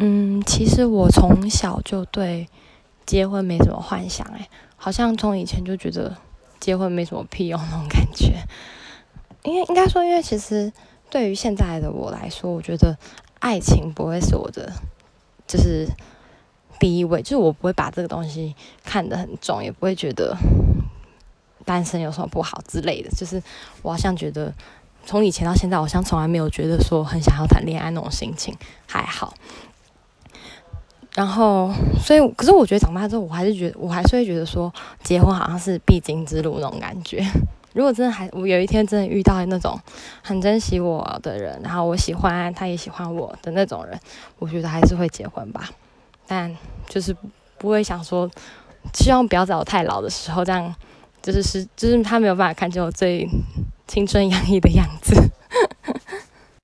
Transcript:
嗯，其实我从小就对结婚没什么幻想，诶，好像从以前就觉得结婚没什么屁用那种感觉。因为应该说，因为其实对于现在的我来说，我觉得爱情不会是我的，就是第一位，就是我不会把这个东西看得很重，也不会觉得单身有什么不好之类的。就是我好像觉得，从以前到现在，好像从来没有觉得说很想要谈恋爱那种心情，还好。然后，所以，可是我觉得长大之后，我还是觉得，我还是会觉得说，结婚好像是必经之路那种感觉。如果真的还，我有一天真的遇到那种很珍惜我的人，然后我喜欢他也喜欢我的那种人，我觉得还是会结婚吧。但就是不会想说，希望不要在我太老的时候，这样就是是，就是他没有办法看见我最青春洋溢的样子。